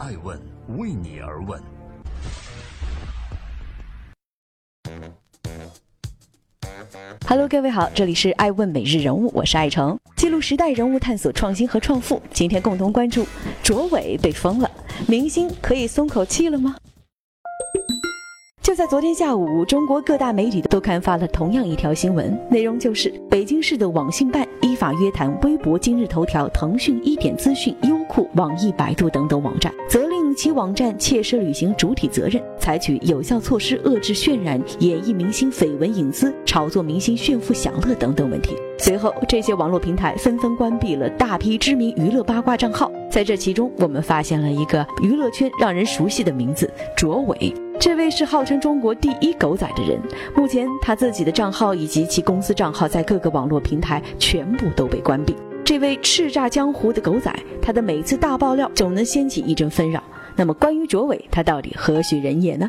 爱问为你而问。Hello，各位好，这里是爱问每日人物，我是爱成，记录时代人物，探索创新和创富。今天共同关注卓伟被封了，明星可以松口气了吗？就在昨天下午，中国各大媒体都刊发了同样一条新闻，内容就是北京市的网信办依法约谈微博、今日头条、腾讯、一点资讯、优酷、网易、百度等等网站，责令其网站切实履行主体责任，采取有效措施遏制渲染、演绎明星绯闻隐私、炒作明星炫富享乐等等问题。随后，这些网络平台纷纷关闭了大批知名娱乐八卦账号。在这其中，我们发现了一个娱乐圈让人熟悉的名字——卓伟。这位是号称中国第一狗仔的人，目前他自己的账号以及其公司账号在各个网络平台全部都被关闭。这位叱咤江湖的狗仔，他的每次大爆料总能掀起一阵纷扰。那么，关于卓伟，他到底何许人也呢？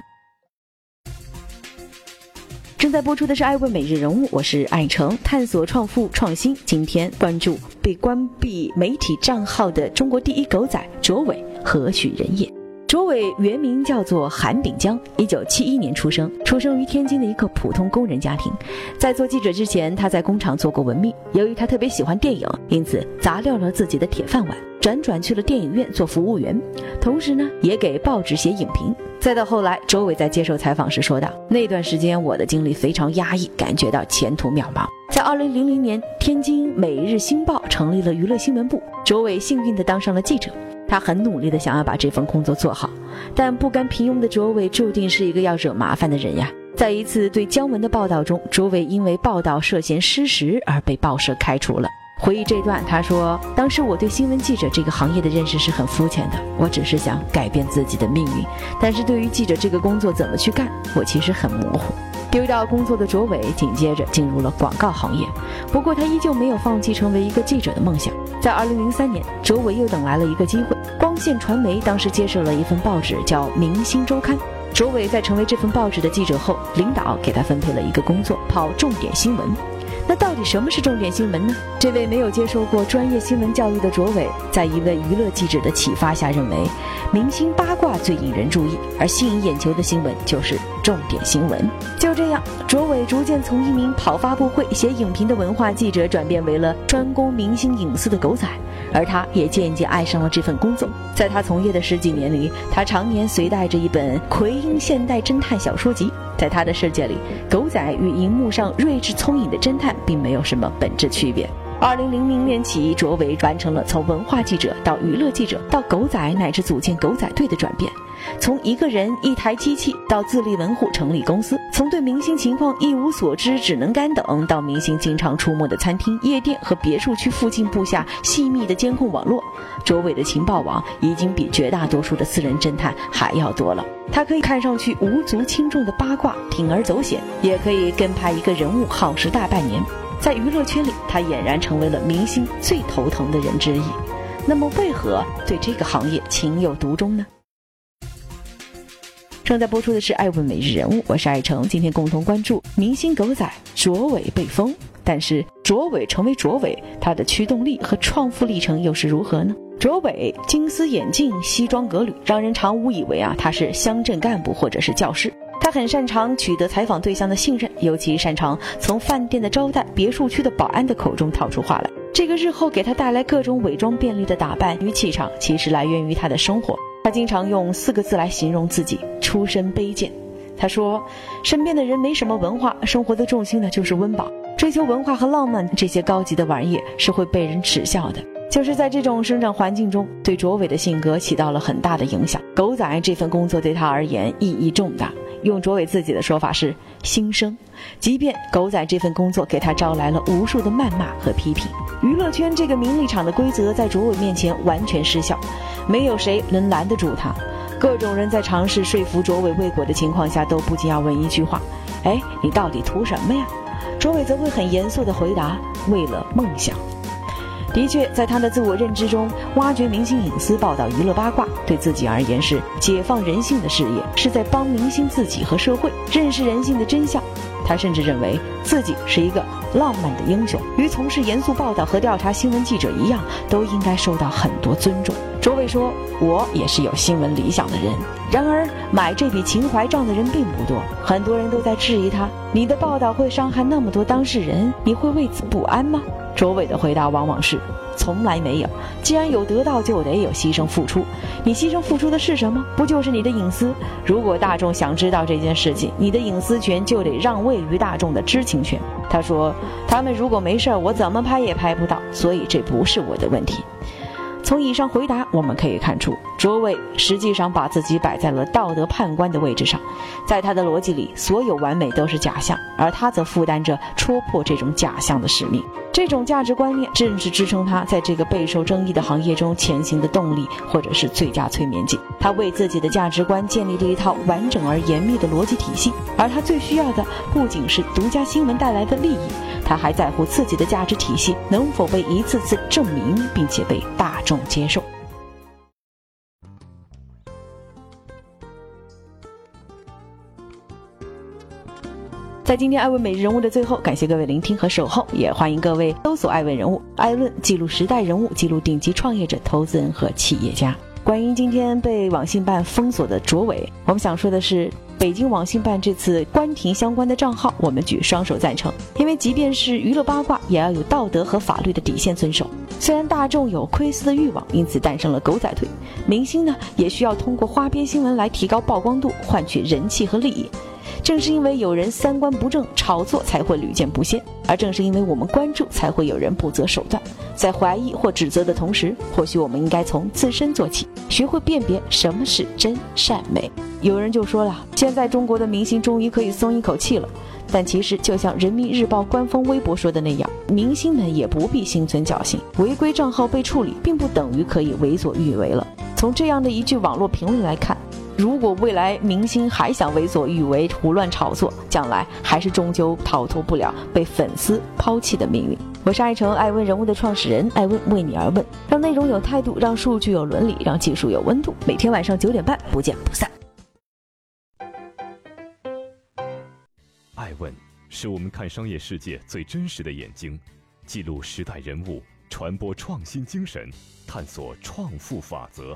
正在播出的是《爱问每日人物》，我是爱成，探索创富创新。今天关注被关闭媒体账号的中国第一狗仔卓伟，何许人也？卓伟原名叫做韩炳江，一九七一年出生，出生于天津的一个普通工人家庭。在做记者之前，他在工厂做过文秘。由于他特别喜欢电影，因此砸掉了自己的铁饭碗，辗转去了电影院做服务员，同时呢，也给报纸写影评。再到后来，卓伟在接受采访时说道：“那段时间我的经历非常压抑，感觉到前途渺茫。”在二零零零年，天津《每日新报》成立了娱乐新闻部，卓伟幸运地当上了记者。他很努力地想要把这份工作做好，但不甘平庸的卓伟注定是一个要惹麻烦的人呀。在一次对姜文的报道中，卓伟因为报道涉嫌失实而被报社开除了。回忆这段，他说：“当时我对新闻记者这个行业的认识是很肤浅的，我只是想改变自己的命运。但是对于记者这个工作怎么去干，我其实很模糊。”丢掉工作的卓伟紧接着进入了广告行业，不过他依旧没有放弃成为一个记者的梦想。在二零零三年，卓伟又等来了一个机会，光线传媒当时接受了一份报纸叫《明星周刊》。卓伟在成为这份报纸的记者后，领导给他分配了一个工作，跑重点新闻。那到底什么是重点新闻呢？这位没有接受过专业新闻教育的卓伟，在一位娱乐记者的启发下，认为明星八卦最引人注意，而吸引眼球的新闻就是重点新闻。就这样，卓伟逐渐从一名跑发布会、写影评的文化记者，转变为了专攻明星隐私的狗仔。而他也渐渐爱上了这份工作。在他从业的十几年里，他常年随带着一本《奎因现代侦探小说集》。在他的世界里，狗仔与荧幕上睿智聪颖的侦探并没有什么本质区别。二零零零年起，卓伟完成了从文化记者到娱乐记者，到狗仔乃至组建狗仔队的转变。从一个人一台机器到自立门户成立公司，从对明星情况一无所知只能干等，到明星经常出没的餐厅、夜店和别墅区附近布下细密的监控网络，卓伟的情报网已经比绝大多数的私人侦探还要多了。他可以看上去无足轻重的八卦，铤而走险，也可以跟拍一个人物耗时大半年。在娱乐圈里，他俨然成为了明星最头疼的人之一。那么，为何对这个行业情有独钟呢？正在播出的是《爱问每日人物》，我是爱成。今天共同关注明星狗仔卓伟被封，但是卓伟成为卓伟，他的驱动力和创富历程又是如何呢？卓伟金丝眼镜、西装革履，让人常误以为啊他是乡镇干部或者是教师。很擅长取得采访对象的信任，尤其擅长从饭店的招待、别墅区的保安的口中套出话来。这个日后给他带来各种伪装便利的打扮与气场，其实来源于他的生活。他经常用四个字来形容自己：出身卑贱。他说，身边的人没什么文化，生活的重心呢就是温饱，追求文化和浪漫这些高级的玩意是会被人耻笑的。就是在这种生长环境中，对卓伟的性格起到了很大的影响。狗仔这份工作对他而言意义重大。用卓伟自己的说法是新生，即便狗仔这份工作给他招来了无数的谩骂和批评，娱乐圈这个名利场的规则在卓伟面前完全失效，没有谁能拦得住他。各种人在尝试说服卓伟未果的情况下，都不禁要问一句话：哎，你到底图什么呀？卓伟则会很严肃地回答：为了梦想。的确，在他的自我认知中，挖掘明星隐私、报道娱乐八卦，对自己而言是解放人性的事业，是在帮明星自己和社会认识人性的真相。他甚至认为自己是一个浪漫的英雄，与从事严肃报道和调查新闻记者一样，都应该受到很多尊重。卓伟说：“我也是有新闻理想的人，然而买这笔情怀账的人并不多，很多人都在质疑他。你的报道会伤害那么多当事人，你会为此不安吗？”卓伟的回答往往是：“从来没有。既然有得到，就得有牺牲付出。你牺牲付出的是什么？不就是你的隐私？如果大众想知道这件事情，你的隐私权就得让位于大众的知情权。”他说：“他们如果没事儿，我怎么拍也拍不到，所以这不是我的问题。”从以上回答，我们可以看出，卓伟实际上把自己摆在了道德判官的位置上，在他的逻辑里，所有完美都是假象，而他则负担着戳破这种假象的使命。这种价值观念正是支撑他在这个备受争议的行业中前行的动力，或者是最佳催眠剂。他为自己的价值观建立了一套完整而严密的逻辑体系，而他最需要的不仅是独家新闻带来的利益，他还在乎自己的价值体系能否被一次次证明，并且被大众接受。在今天艾问每日人物的最后，感谢各位聆听和守候，也欢迎各位搜索艾问人物，艾论记录时代人物，记录顶级创业者、投资人和企业家。关于今天被网信办封锁的卓伟，我们想说的是，北京网信办这次关停相关的账号，我们举双手赞成，因为即便是娱乐八卦，也要有道德和法律的底线遵守。虽然大众有窥私的欲望，因此诞生了狗仔队，明星呢也需要通过花边新闻来提高曝光度，换取人气和利益。正是因为有人三观不正，炒作才会屡见不鲜；而正是因为我们关注，才会有人不择手段。在怀疑或指责的同时，或许我们应该从自身做起，学会辨别什么是真善美。有人就说了，现在中国的明星终于可以松一口气了。但其实，就像人民日报官方微博说的那样，明星们也不必心存侥幸，违规账号被处理，并不等于可以为所欲为了。从这样的一句网络评论来看。如果未来明星还想为所欲为、胡乱炒作，将来还是终究逃脱不了被粉丝抛弃的命运。我是爱成爱问人物的创始人，爱问为你而问，让内容有态度，让数据有伦理，让技术有温度。每天晚上九点半，不见不散。爱问是我们看商业世界最真实的眼睛，记录时代人物，传播创新精神，探索创富法则。